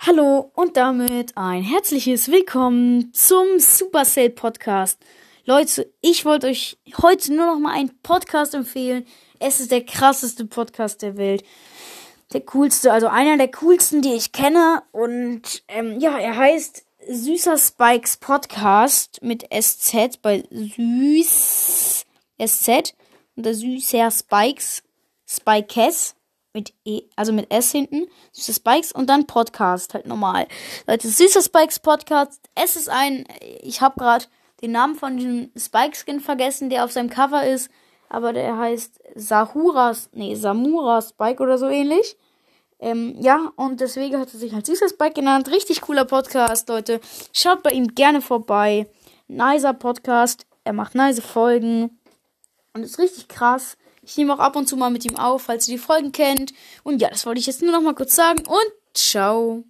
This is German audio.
Hallo und damit ein herzliches Willkommen zum Supercell Podcast. Leute, ich wollte euch heute nur noch mal einen Podcast empfehlen. Es ist der krasseste Podcast der Welt. Der coolste, also einer der coolsten, die ich kenne. Und ähm, ja, er heißt Süßer Spikes Podcast mit SZ bei Süß SZ und der Süßer Spikes Spikes mit E, also mit S hinten, süße Spikes und dann Podcast, halt normal. Leute, süßer Spikes Podcast. Es ist ein, ich habe gerade den Namen von diesem Spike-Skin vergessen, der auf seinem Cover ist, aber der heißt Sahuras, nee, Samura Spike oder so ähnlich. Ähm, ja, und deswegen hat er sich als süßer Spike genannt. Richtig cooler Podcast, Leute. Schaut bei ihm gerne vorbei. Nicer Podcast. Er macht nice Folgen. Und ist richtig krass. Ich nehme auch ab und zu mal mit ihm auf, falls ihr die Folgen kennt. Und ja, das wollte ich jetzt nur noch mal kurz sagen. Und ciao.